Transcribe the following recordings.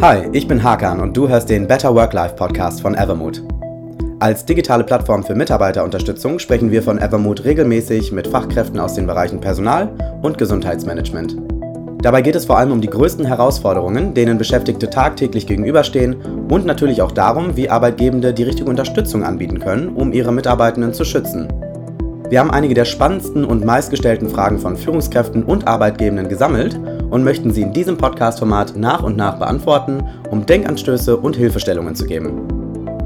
Hi, ich bin Hakan und du hörst den Better Work-Life Podcast von Evermood. Als digitale Plattform für Mitarbeiterunterstützung sprechen wir von Evermood regelmäßig mit Fachkräften aus den Bereichen Personal und Gesundheitsmanagement. Dabei geht es vor allem um die größten Herausforderungen, denen Beschäftigte tagtäglich gegenüberstehen und natürlich auch darum, wie Arbeitgebende die richtige Unterstützung anbieten können, um ihre Mitarbeitenden zu schützen. Wir haben einige der spannendsten und meistgestellten Fragen von Führungskräften und Arbeitgebenden gesammelt und möchten sie in diesem Podcast-Format nach und nach beantworten, um Denkanstöße und Hilfestellungen zu geben.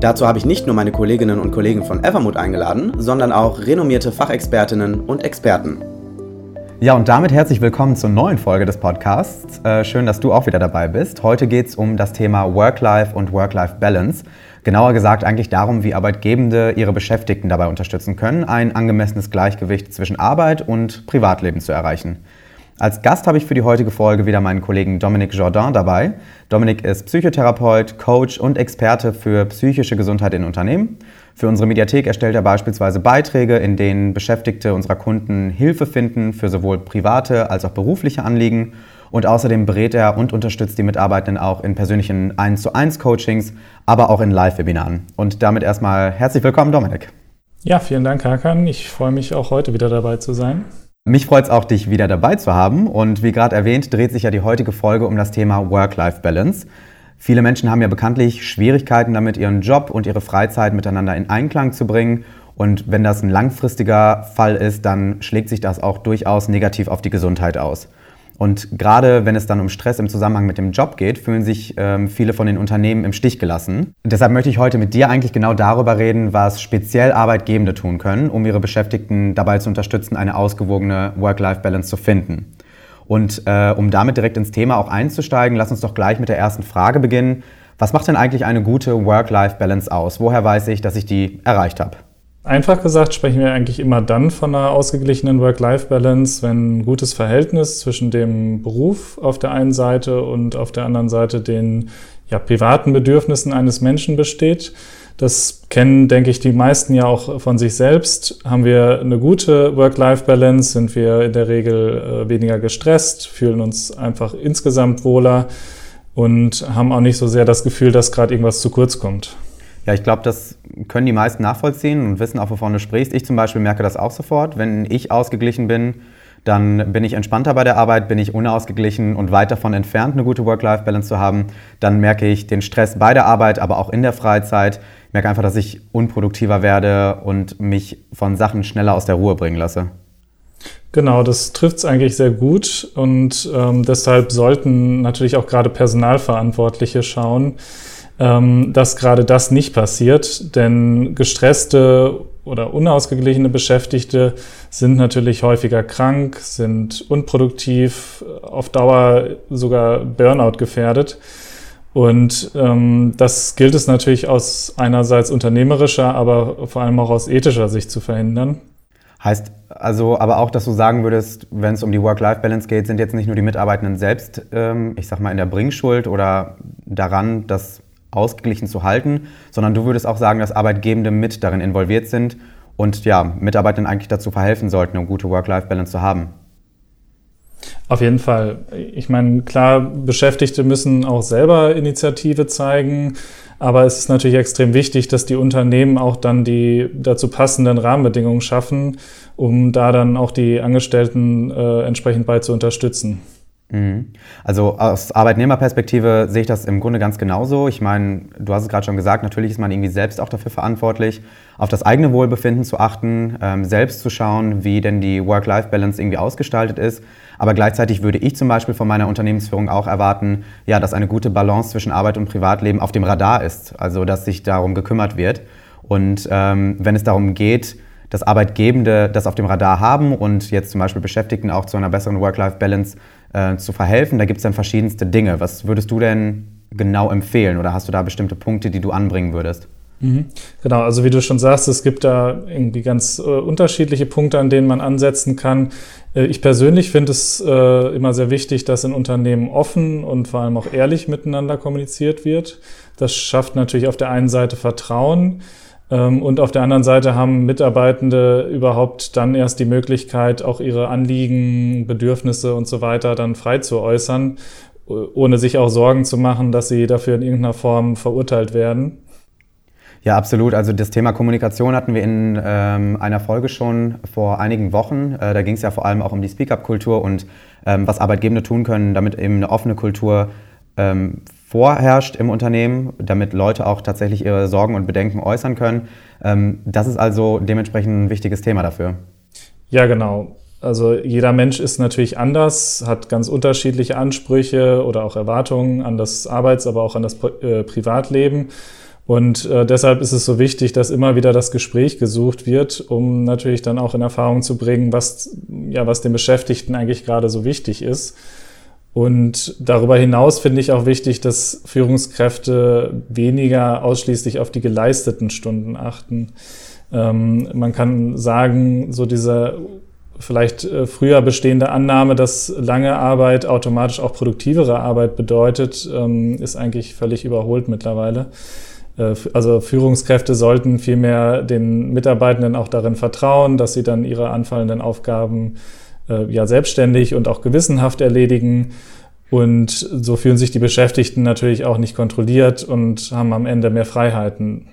Dazu habe ich nicht nur meine Kolleginnen und Kollegen von Evermood eingeladen, sondern auch renommierte Fachexpertinnen und Experten. Ja, und damit herzlich willkommen zur neuen Folge des Podcasts. Äh, schön, dass du auch wieder dabei bist. Heute geht es um das Thema Work-Life und Work-Life-Balance. Genauer gesagt eigentlich darum, wie Arbeitgebende ihre Beschäftigten dabei unterstützen können, ein angemessenes Gleichgewicht zwischen Arbeit und Privatleben zu erreichen. Als Gast habe ich für die heutige Folge wieder meinen Kollegen Dominique Jourdain dabei. Dominique ist Psychotherapeut, Coach und Experte für psychische Gesundheit in Unternehmen. Für unsere Mediathek erstellt er beispielsweise Beiträge, in denen Beschäftigte unserer Kunden Hilfe finden für sowohl private als auch berufliche Anliegen. Und außerdem berät er und unterstützt die Mitarbeitenden auch in persönlichen 1 zu 1 Coachings, aber auch in Live-Webinaren. Und damit erstmal herzlich willkommen, Dominik. Ja, vielen Dank, Hakan. Ich freue mich auch heute wieder dabei zu sein. Mich freut es auch, dich wieder dabei zu haben. Und wie gerade erwähnt, dreht sich ja die heutige Folge um das Thema Work-Life-Balance. Viele Menschen haben ja bekanntlich Schwierigkeiten damit, ihren Job und ihre Freizeit miteinander in Einklang zu bringen. Und wenn das ein langfristiger Fall ist, dann schlägt sich das auch durchaus negativ auf die Gesundheit aus. Und gerade wenn es dann um Stress im Zusammenhang mit dem Job geht, fühlen sich ähm, viele von den Unternehmen im Stich gelassen. Deshalb möchte ich heute mit dir eigentlich genau darüber reden, was speziell Arbeitgebende tun können, um ihre Beschäftigten dabei zu unterstützen, eine ausgewogene Work-Life-Balance zu finden. Und äh, um damit direkt ins Thema auch einzusteigen, lass uns doch gleich mit der ersten Frage beginnen. Was macht denn eigentlich eine gute Work-Life-Balance aus? Woher weiß ich, dass ich die erreicht habe? Einfach gesagt sprechen wir eigentlich immer dann von einer ausgeglichenen Work-Life-Balance, wenn ein gutes Verhältnis zwischen dem Beruf auf der einen Seite und auf der anderen Seite den ja, privaten Bedürfnissen eines Menschen besteht. Das kennen, denke ich, die meisten ja auch von sich selbst. Haben wir eine gute Work-Life-Balance, sind wir in der Regel äh, weniger gestresst, fühlen uns einfach insgesamt wohler und haben auch nicht so sehr das Gefühl, dass gerade irgendwas zu kurz kommt. Ja, ich glaube, das können die meisten nachvollziehen und wissen auch, wovon du sprichst. Ich zum Beispiel merke das auch sofort. Wenn ich ausgeglichen bin, dann bin ich entspannter bei der Arbeit, bin ich unausgeglichen und weit davon entfernt, eine gute Work-Life-Balance zu haben. Dann merke ich den Stress bei der Arbeit, aber auch in der Freizeit. Ich merke einfach, dass ich unproduktiver werde und mich von Sachen schneller aus der Ruhe bringen lasse. Genau, das trifft es eigentlich sehr gut und ähm, deshalb sollten natürlich auch gerade Personalverantwortliche schauen, dass gerade das nicht passiert, denn gestresste oder unausgeglichene Beschäftigte sind natürlich häufiger krank, sind unproduktiv, auf Dauer sogar Burnout gefährdet. Und ähm, das gilt es natürlich aus einerseits unternehmerischer, aber vor allem auch aus ethischer Sicht zu verhindern. Heißt also aber auch, dass du sagen würdest, wenn es um die Work-Life-Balance geht, sind jetzt nicht nur die Mitarbeitenden selbst, ähm, ich sag mal, in der Bringschuld oder daran, dass ausgeglichen zu halten, sondern du würdest auch sagen, dass Arbeitgebende mit darin involviert sind und ja, Mitarbeitern eigentlich dazu verhelfen sollten, eine gute Work-Life-Balance zu haben. Auf jeden Fall. Ich meine, klar, Beschäftigte müssen auch selber Initiative zeigen, aber es ist natürlich extrem wichtig, dass die Unternehmen auch dann die dazu passenden Rahmenbedingungen schaffen, um da dann auch die Angestellten äh, entsprechend bei zu unterstützen. Mhm. Also aus Arbeitnehmerperspektive sehe ich das im Grunde ganz genauso. Ich meine, du hast es gerade schon gesagt, natürlich ist man irgendwie selbst auch dafür verantwortlich, auf das eigene Wohlbefinden zu achten, ähm, selbst zu schauen, wie denn die Work-Life-Balance irgendwie ausgestaltet ist. Aber gleichzeitig würde ich zum Beispiel von meiner Unternehmensführung auch erwarten, ja, dass eine gute Balance zwischen Arbeit und Privatleben auf dem Radar ist. Also dass sich darum gekümmert wird. Und ähm, wenn es darum geht, dass Arbeitgebende das auf dem Radar haben und jetzt zum Beispiel Beschäftigten auch zu einer besseren Work-Life-Balance äh, zu verhelfen. Da gibt es dann verschiedenste Dinge. Was würdest du denn genau empfehlen oder hast du da bestimmte Punkte, die du anbringen würdest? Mhm. Genau, also wie du schon sagst, es gibt da irgendwie ganz äh, unterschiedliche Punkte, an denen man ansetzen kann. Äh, ich persönlich finde es äh, immer sehr wichtig, dass in Unternehmen offen und vor allem auch ehrlich miteinander kommuniziert wird. Das schafft natürlich auf der einen Seite Vertrauen. Ähm, und auf der anderen Seite haben Mitarbeitende überhaupt dann erst die Möglichkeit, auch ihre Anliegen, Bedürfnisse und so weiter dann frei zu äußern. ohne sich auch Sorgen zu machen, dass sie dafür in irgendeiner Form verurteilt werden. Ja, absolut. Also das Thema Kommunikation hatten wir in ähm, einer Folge schon vor einigen Wochen. Äh, da ging es ja vor allem auch um die Speak-up-Kultur und ähm, was Arbeitgebende tun können, damit eben eine offene Kultur ähm, vorherrscht im Unternehmen, damit Leute auch tatsächlich ihre Sorgen und Bedenken äußern können. Ähm, das ist also dementsprechend ein wichtiges Thema dafür. Ja, genau. Also jeder Mensch ist natürlich anders, hat ganz unterschiedliche Ansprüche oder auch Erwartungen an das Arbeits-, aber auch an das äh, Privatleben. Und äh, deshalb ist es so wichtig, dass immer wieder das Gespräch gesucht wird, um natürlich dann auch in Erfahrung zu bringen, was, ja, was den Beschäftigten eigentlich gerade so wichtig ist. Und darüber hinaus finde ich auch wichtig, dass Führungskräfte weniger ausschließlich auf die geleisteten Stunden achten. Ähm, man kann sagen, so diese vielleicht äh, früher bestehende Annahme, dass lange Arbeit automatisch auch produktivere Arbeit bedeutet, ähm, ist eigentlich völlig überholt mittlerweile. Äh, also Führungskräfte sollten vielmehr den Mitarbeitenden auch darin vertrauen, dass sie dann ihre anfallenden Aufgaben äh, ja selbstständig und auch gewissenhaft erledigen. Und so fühlen sich die Beschäftigten natürlich auch nicht kontrolliert und haben am Ende mehr Freiheiten.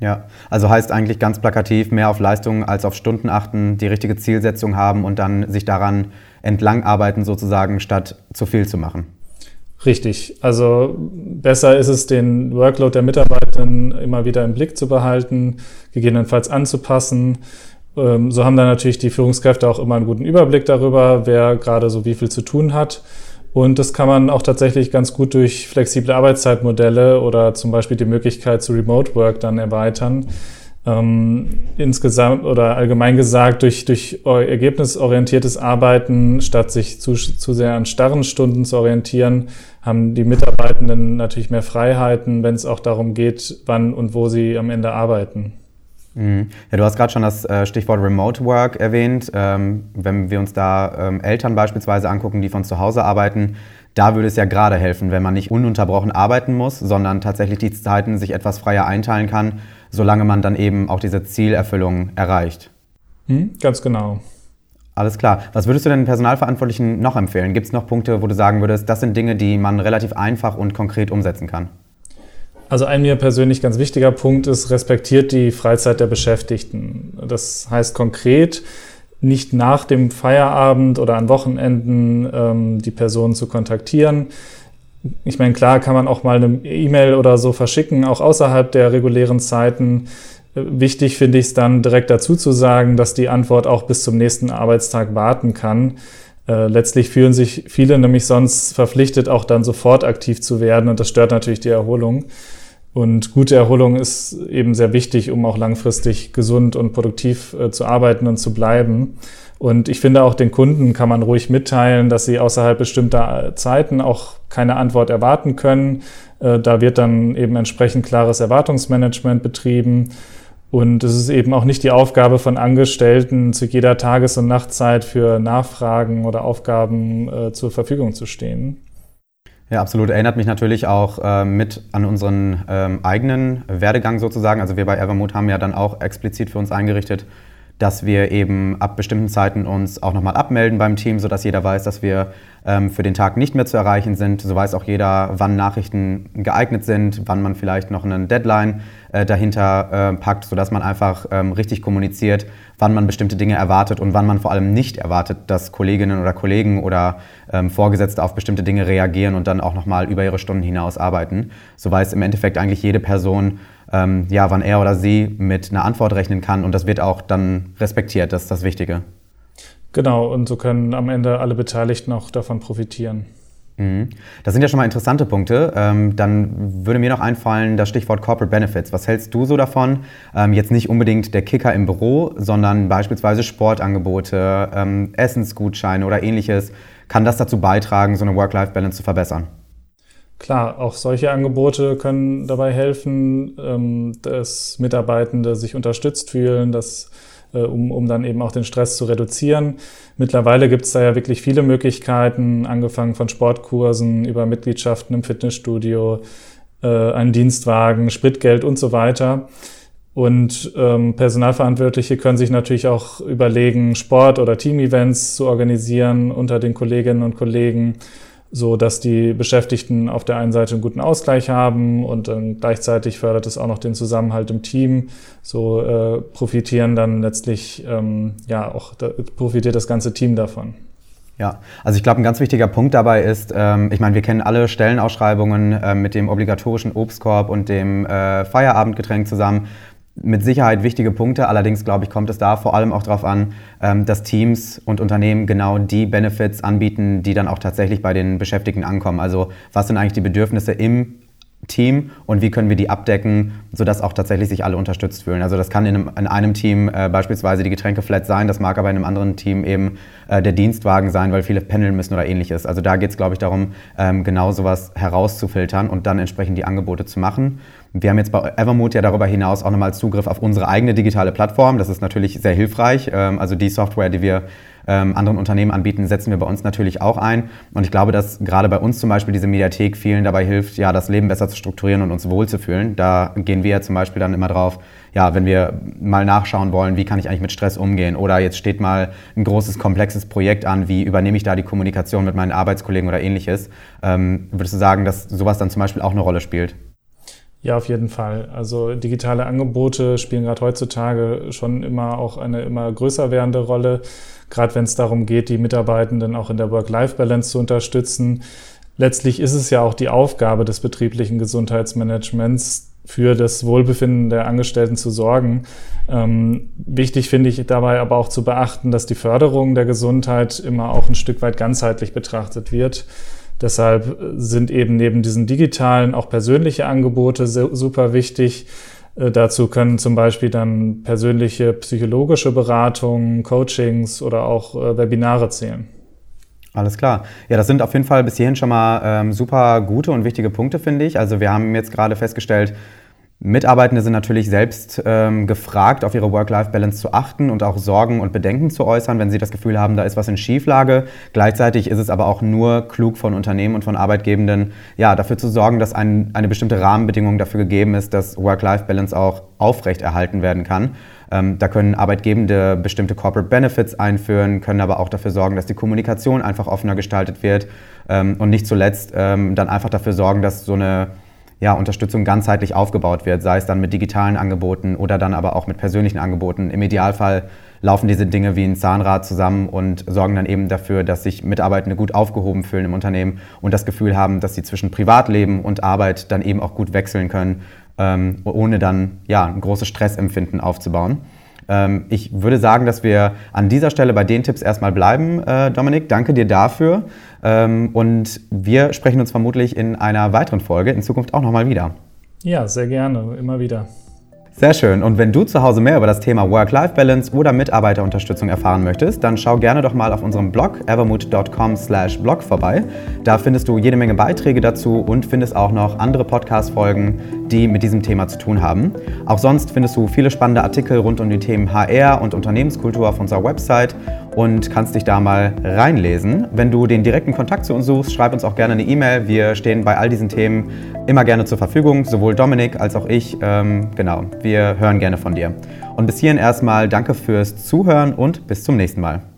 Ja, also heißt eigentlich ganz plakativ, mehr auf Leistungen als auf Stunden achten, die richtige Zielsetzung haben und dann sich daran entlang arbeiten sozusagen, statt zu viel zu machen. Richtig. Also besser ist es, den Workload der Mitarbeitenden immer wieder im Blick zu behalten, gegebenenfalls anzupassen ähm, so haben dann natürlich die Führungskräfte auch immer einen guten Überblick darüber, wer gerade so wie viel zu tun hat. Und das kann man auch tatsächlich ganz gut durch flexible Arbeitszeitmodelle oder zum Beispiel die Möglichkeit zu Remote Work dann erweitern. Ähm, insgesamt oder allgemein gesagt durch, durch ergebnisorientiertes Arbeiten, statt sich zu, zu sehr an starren Stunden zu orientieren, haben die Mitarbeitenden natürlich mehr Freiheiten, wenn es auch darum geht, wann und wo sie am Ende arbeiten. Mhm. Ja, du hast gerade schon das äh, Stichwort Remote Work erwähnt. Ähm, wenn wir uns da ähm, Eltern beispielsweise angucken, die von zu Hause arbeiten, da würde es ja gerade helfen, wenn man nicht ununterbrochen arbeiten muss, sondern tatsächlich die Zeiten sich etwas freier einteilen kann, solange man dann eben auch diese Zielerfüllung erreicht. Mhm, ganz genau. Alles klar. Was würdest du den Personalverantwortlichen noch empfehlen? Gibt es noch Punkte, wo du sagen würdest, das sind Dinge, die man relativ einfach und konkret umsetzen kann? Also ein mir persönlich ganz wichtiger Punkt ist, respektiert die Freizeit der Beschäftigten. Das heißt konkret, nicht nach dem Feierabend oder an Wochenenden ähm, die Person zu kontaktieren. Ich meine, klar kann man auch mal eine E-Mail oder so verschicken, auch außerhalb der regulären Zeiten. Wichtig finde ich es dann direkt dazu zu sagen, dass die Antwort auch bis zum nächsten Arbeitstag warten kann. Äh, letztlich fühlen sich viele nämlich sonst verpflichtet, auch dann sofort aktiv zu werden und das stört natürlich die Erholung. Und gute Erholung ist eben sehr wichtig, um auch langfristig gesund und produktiv äh, zu arbeiten und zu bleiben. Und ich finde auch den Kunden kann man ruhig mitteilen, dass sie außerhalb bestimmter Zeiten auch keine Antwort erwarten können. Äh, da wird dann eben entsprechend klares Erwartungsmanagement betrieben. Und es ist eben auch nicht die Aufgabe von Angestellten, zu jeder Tages- und Nachtzeit für Nachfragen oder Aufgaben äh, zur Verfügung zu stehen. Ja, absolut. Erinnert mich natürlich auch äh, mit an unseren ähm, eigenen Werdegang sozusagen. Also wir bei Evermood haben ja dann auch explizit für uns eingerichtet, dass wir eben ab bestimmten Zeiten uns auch nochmal abmelden beim Team, sodass jeder weiß, dass wir ähm, für den Tag nicht mehr zu erreichen sind. So weiß auch jeder, wann Nachrichten geeignet sind, wann man vielleicht noch einen Deadline äh, dahinter äh, packt, sodass man einfach ähm, richtig kommuniziert, wann man bestimmte Dinge erwartet und wann man vor allem nicht erwartet, dass Kolleginnen oder Kollegen oder ähm, Vorgesetzte auf bestimmte Dinge reagieren und dann auch nochmal über ihre Stunden hinaus arbeiten. So weiß im Endeffekt eigentlich jede Person, ähm, ja, wann er oder sie mit einer Antwort rechnen kann und das wird auch dann respektiert, das ist das Wichtige. Genau, und so können am Ende alle Beteiligten auch davon profitieren. Mhm. Das sind ja schon mal interessante Punkte. Ähm, dann würde mir noch einfallen das Stichwort Corporate Benefits. Was hältst du so davon? Ähm, jetzt nicht unbedingt der Kicker im Büro, sondern beispielsweise Sportangebote, ähm, Essensgutscheine oder ähnliches. Kann das dazu beitragen, so eine Work-Life-Balance zu verbessern? Klar, auch solche Angebote können dabei helfen, ähm, dass Mitarbeitende sich unterstützt fühlen, dass, äh, um, um dann eben auch den Stress zu reduzieren. Mittlerweile gibt es da ja wirklich viele Möglichkeiten, angefangen von Sportkursen über Mitgliedschaften im Fitnessstudio, äh, einen Dienstwagen, Spritgeld und so weiter. Und ähm, Personalverantwortliche können sich natürlich auch überlegen, Sport- oder Team-Events zu organisieren unter den Kolleginnen und Kollegen so dass die Beschäftigten auf der einen Seite einen guten Ausgleich haben und dann gleichzeitig fördert es auch noch den Zusammenhalt im Team. So äh, profitieren dann letztlich ähm, ja auch da profitiert das ganze Team davon. Ja, also ich glaube, ein ganz wichtiger Punkt dabei ist, ähm, ich meine, wir kennen alle Stellenausschreibungen äh, mit dem obligatorischen Obstkorb und dem äh, Feierabendgetränk zusammen mit Sicherheit wichtige Punkte. Allerdings, glaube ich, kommt es da vor allem auch darauf an, ähm, dass Teams und Unternehmen genau die Benefits anbieten, die dann auch tatsächlich bei den Beschäftigten ankommen. Also was sind eigentlich die Bedürfnisse im Team und wie können wir die abdecken, sodass auch tatsächlich sich alle unterstützt fühlen. Also das kann in einem, in einem Team äh, beispielsweise die Getränkeflat sein, das mag aber in einem anderen Team eben äh, der Dienstwagen sein, weil viele pendeln müssen oder ähnliches. Also da geht es, glaube ich, darum, ähm, genau sowas herauszufiltern und dann entsprechend die Angebote zu machen. Wir haben jetzt bei Evermood ja darüber hinaus auch nochmal Zugriff auf unsere eigene digitale Plattform. Das ist natürlich sehr hilfreich. Ähm, also die Software, die wir ähm, anderen Unternehmen anbieten, setzen wir bei uns natürlich auch ein. Und ich glaube, dass gerade bei uns zum Beispiel diese Mediathek vielen dabei hilft, ja, das Leben besser zu strukturieren und uns wohlzufühlen. Da gehen wir ja zum Beispiel dann immer drauf, ja, wenn wir mal nachschauen wollen, wie kann ich eigentlich mit Stress umgehen oder jetzt steht mal ein großes, komplexes Projekt an, wie übernehme ich da die Kommunikation mit meinen Arbeitskollegen oder ähnliches, ähm, würdest du sagen, dass sowas dann zum Beispiel auch eine Rolle spielt? Ja, auf jeden Fall. Also digitale Angebote spielen gerade heutzutage schon immer auch eine immer größer werdende Rolle, gerade wenn es darum geht, die Mitarbeitenden auch in der Work-Life-Balance zu unterstützen. Letztlich ist es ja auch die Aufgabe des betrieblichen Gesundheitsmanagements, für das Wohlbefinden der Angestellten zu sorgen. Ähm, wichtig finde ich dabei aber auch zu beachten, dass die Förderung der Gesundheit immer auch ein Stück weit ganzheitlich betrachtet wird. Deshalb sind eben neben diesen digitalen auch persönliche Angebote super wichtig. Äh, dazu können zum Beispiel dann persönliche psychologische Beratungen, Coachings oder auch äh, Webinare zählen. Alles klar. Ja, das sind auf jeden Fall bis hierhin schon mal ähm, super gute und wichtige Punkte, finde ich. Also wir haben jetzt gerade festgestellt, Mitarbeitende sind natürlich selbst ähm, gefragt, auf ihre Work-Life-Balance zu achten und auch Sorgen und Bedenken zu äußern, wenn sie das Gefühl haben, da ist was in Schieflage. Gleichzeitig ist es aber auch nur klug von Unternehmen und von Arbeitgebenden, ja, dafür zu sorgen, dass ein, eine bestimmte Rahmenbedingung dafür gegeben ist, dass Work-Life-Balance auch aufrechterhalten werden kann. Ähm, da können Arbeitgebende bestimmte Corporate Benefits einführen, können aber auch dafür sorgen, dass die Kommunikation einfach offener gestaltet wird ähm, und nicht zuletzt ähm, dann einfach dafür sorgen, dass so eine ja, Unterstützung ganzheitlich aufgebaut wird, sei es dann mit digitalen Angeboten oder dann aber auch mit persönlichen Angeboten. Im Idealfall laufen diese Dinge wie ein Zahnrad zusammen und sorgen dann eben dafür, dass sich Mitarbeitende gut aufgehoben fühlen im Unternehmen und das Gefühl haben, dass sie zwischen Privatleben und Arbeit dann eben auch gut wechseln können, ähm, ohne dann ja, ein großes Stressempfinden aufzubauen. Ähm, ich würde sagen, dass wir an dieser Stelle bei den Tipps erstmal bleiben. Äh, Dominik, danke dir dafür. Ähm, und wir sprechen uns vermutlich in einer weiteren Folge in Zukunft auch nochmal wieder. Ja, sehr gerne, immer wieder. Sehr schön. Und wenn du zu Hause mehr über das Thema Work-Life-Balance oder Mitarbeiterunterstützung erfahren möchtest, dann schau gerne doch mal auf unserem Blog evermood.com/blog vorbei. Da findest du jede Menge Beiträge dazu und findest auch noch andere Podcast-Folgen, die mit diesem Thema zu tun haben. Auch sonst findest du viele spannende Artikel rund um die Themen HR und Unternehmenskultur auf unserer Website und kannst dich da mal reinlesen. Wenn du den direkten Kontakt zu uns suchst, schreib uns auch gerne eine E-Mail. Wir stehen bei all diesen Themen immer gerne zur Verfügung, sowohl Dominik als auch ich. Ähm, genau, wir hören gerne von dir. Und bis hierhin erstmal danke fürs Zuhören und bis zum nächsten Mal.